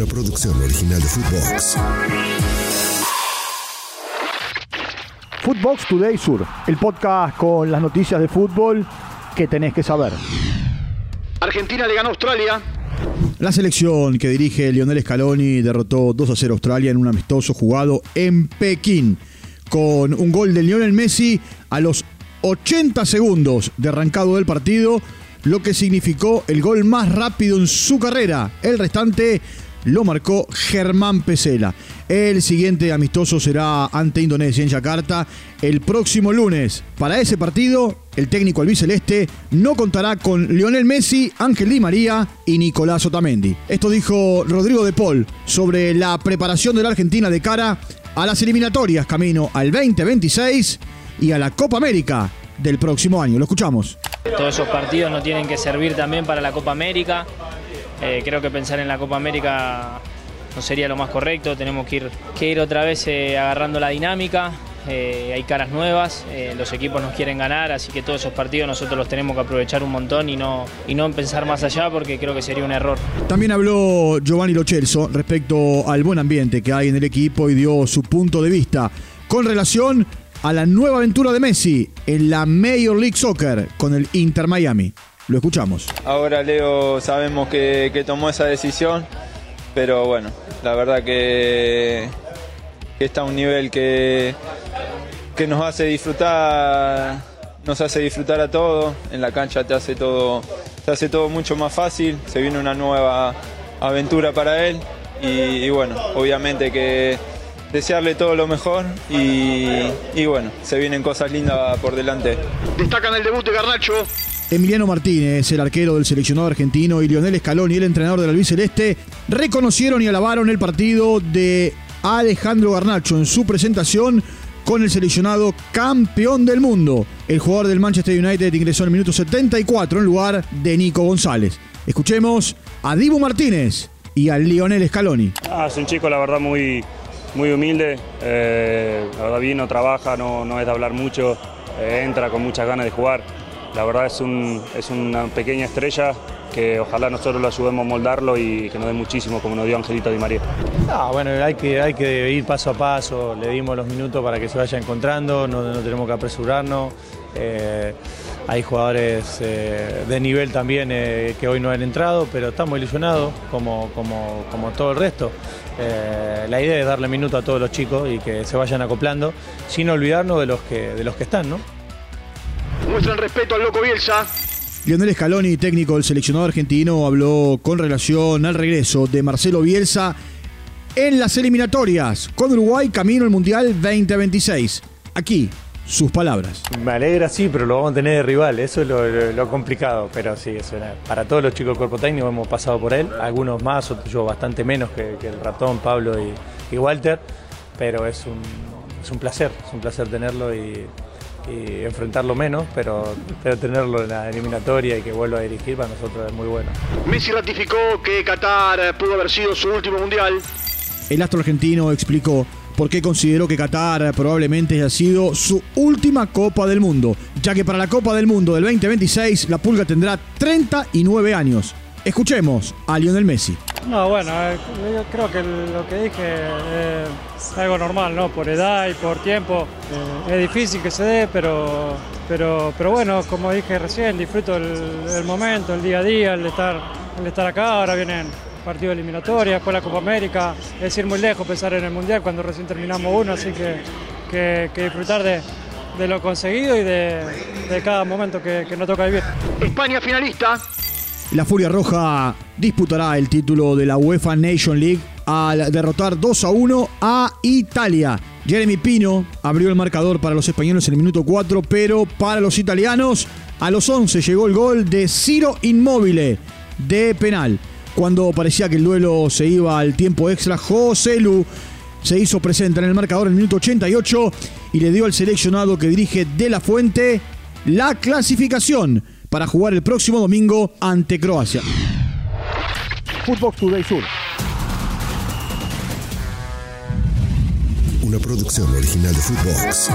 Una producción original de Footbox. Footbox Today Sur, el podcast con las noticias de fútbol que tenés que saber. Argentina le ganó a Australia. La selección que dirige Lionel Scaloni derrotó 2 a 0 a Australia en un amistoso jugado en Pekín, con un gol de Lionel Messi a los 80 segundos de arrancado del partido, lo que significó el gol más rápido en su carrera. El restante lo marcó Germán Pesela. El siguiente amistoso será ante Indonesia en Yakarta el próximo lunes. Para ese partido, el técnico albiceleste no contará con Lionel Messi, Ángel Di María y Nicolás Otamendi. Esto dijo Rodrigo de Paul sobre la preparación de la Argentina de cara a las eliminatorias camino al 2026 y a la Copa América del próximo año. Lo escuchamos. Todos esos partidos nos tienen que servir también para la Copa América. Eh, creo que pensar en la Copa América no sería lo más correcto. Tenemos que ir, que ir otra vez eh, agarrando la dinámica. Eh, hay caras nuevas, los equipos nos quieren ganar, así que todos esos partidos nosotros los tenemos que aprovechar un montón y no, y no pensar más allá porque creo que sería un error. También habló Giovanni Lochelso respecto al buen ambiente que hay en el equipo y dio su punto de vista con relación a la nueva aventura de Messi en la Major League Soccer con el Inter Miami. Lo escuchamos. Ahora Leo sabemos que, que tomó esa decisión, pero bueno, la verdad que, está a un nivel que, que nos hace disfrutar, nos hace disfrutar a todos. En la cancha te hace todo, te hace todo mucho más fácil. Se viene una nueva aventura para él y, y bueno, obviamente que desearle todo lo mejor y, y, bueno, se vienen cosas lindas por delante. Destacan el debut de Garnacho. Emiliano Martínez, el arquero del seleccionado argentino, y Lionel Scaloni, el entrenador del albiceleste, reconocieron y alabaron el partido de Alejandro Garnacho en su presentación con el seleccionado campeón del mundo. El jugador del Manchester United ingresó en el minuto 74 en lugar de Nico González. Escuchemos a Dibu Martínez y a Lionel Scaloni. Ah, es un chico, la verdad, muy, muy humilde. Eh, la verdad, vino, trabaja, no, no es de hablar mucho, eh, entra con muchas ganas de jugar. La verdad es, un, es una pequeña estrella que ojalá nosotros lo ayudemos a moldarlo y que nos dé muchísimo como nos dio Angelito Di María. Ah, bueno, hay que, hay que ir paso a paso, le dimos los minutos para que se vaya encontrando, no, no tenemos que apresurarnos. Eh, hay jugadores eh, de nivel también eh, que hoy no han entrado, pero estamos ilusionados como, como, como todo el resto. Eh, la idea es darle minuto a todos los chicos y que se vayan acoplando, sin olvidarnos de los que, de los que están, ¿no? Muestran respeto al loco Bielsa. Lionel Scaloni, técnico del seleccionado argentino, habló con relación al regreso de Marcelo Bielsa en las eliminatorias con Uruguay camino al Mundial 2026. Aquí, sus palabras. Me alegra, sí, pero lo vamos a tener de rival, eso es lo, complicado, pero sí, eso era. para todos los chicos del cuerpo técnico hemos pasado por él, algunos más, otros yo bastante menos que, el ratón, Pablo y, y, Walter, pero es un, es un placer, es un placer tenerlo y, y enfrentarlo menos, pero, pero, tenerlo en la eliminatoria y que vuelva a dirigir para nosotros es muy bueno. Messi ratificó que Qatar pudo haber sido su último mundial. El astro argentino explicó por qué consideró que Qatar probablemente haya sido su última Copa del Mundo, ya que para la Copa del Mundo del 2026 la Pulga tendrá 39 años. Escuchemos a Lionel Messi. No, bueno, eh, yo creo que lo que dije eh, es algo normal, ¿no? Por edad y por tiempo. Eh, es difícil que se dé, pero, pero, pero bueno, como dije recién, disfruto el, momento, el día a día, el estar, el estar acá. Ahora vienen partido eliminatoria, después la Copa América. Es ir muy lejos pensar en el Mundial cuando recién terminamos uno, así que, que, disfrutar de, de, lo conseguido y de, de cada momento que, que nos toca vivir. España finalista. La Furia Roja disputará el título de la UEFA Nation League al derrotar 2 a 1 a Italia. Jeremy Pino abrió el marcador para los españoles en el minuto 4, pero para los italianos a los 11 llegó el gol de Ciro Inmóvil de penal. Cuando parecía que el duelo se iba al tiempo extra, José Lu se hizo presente en el marcador en el minuto 88 y le dio al seleccionado que dirige De La Fuente la clasificación para jugar el próximo domingo ante Croacia. Footbox Today Sur. Una producción original de Footbox.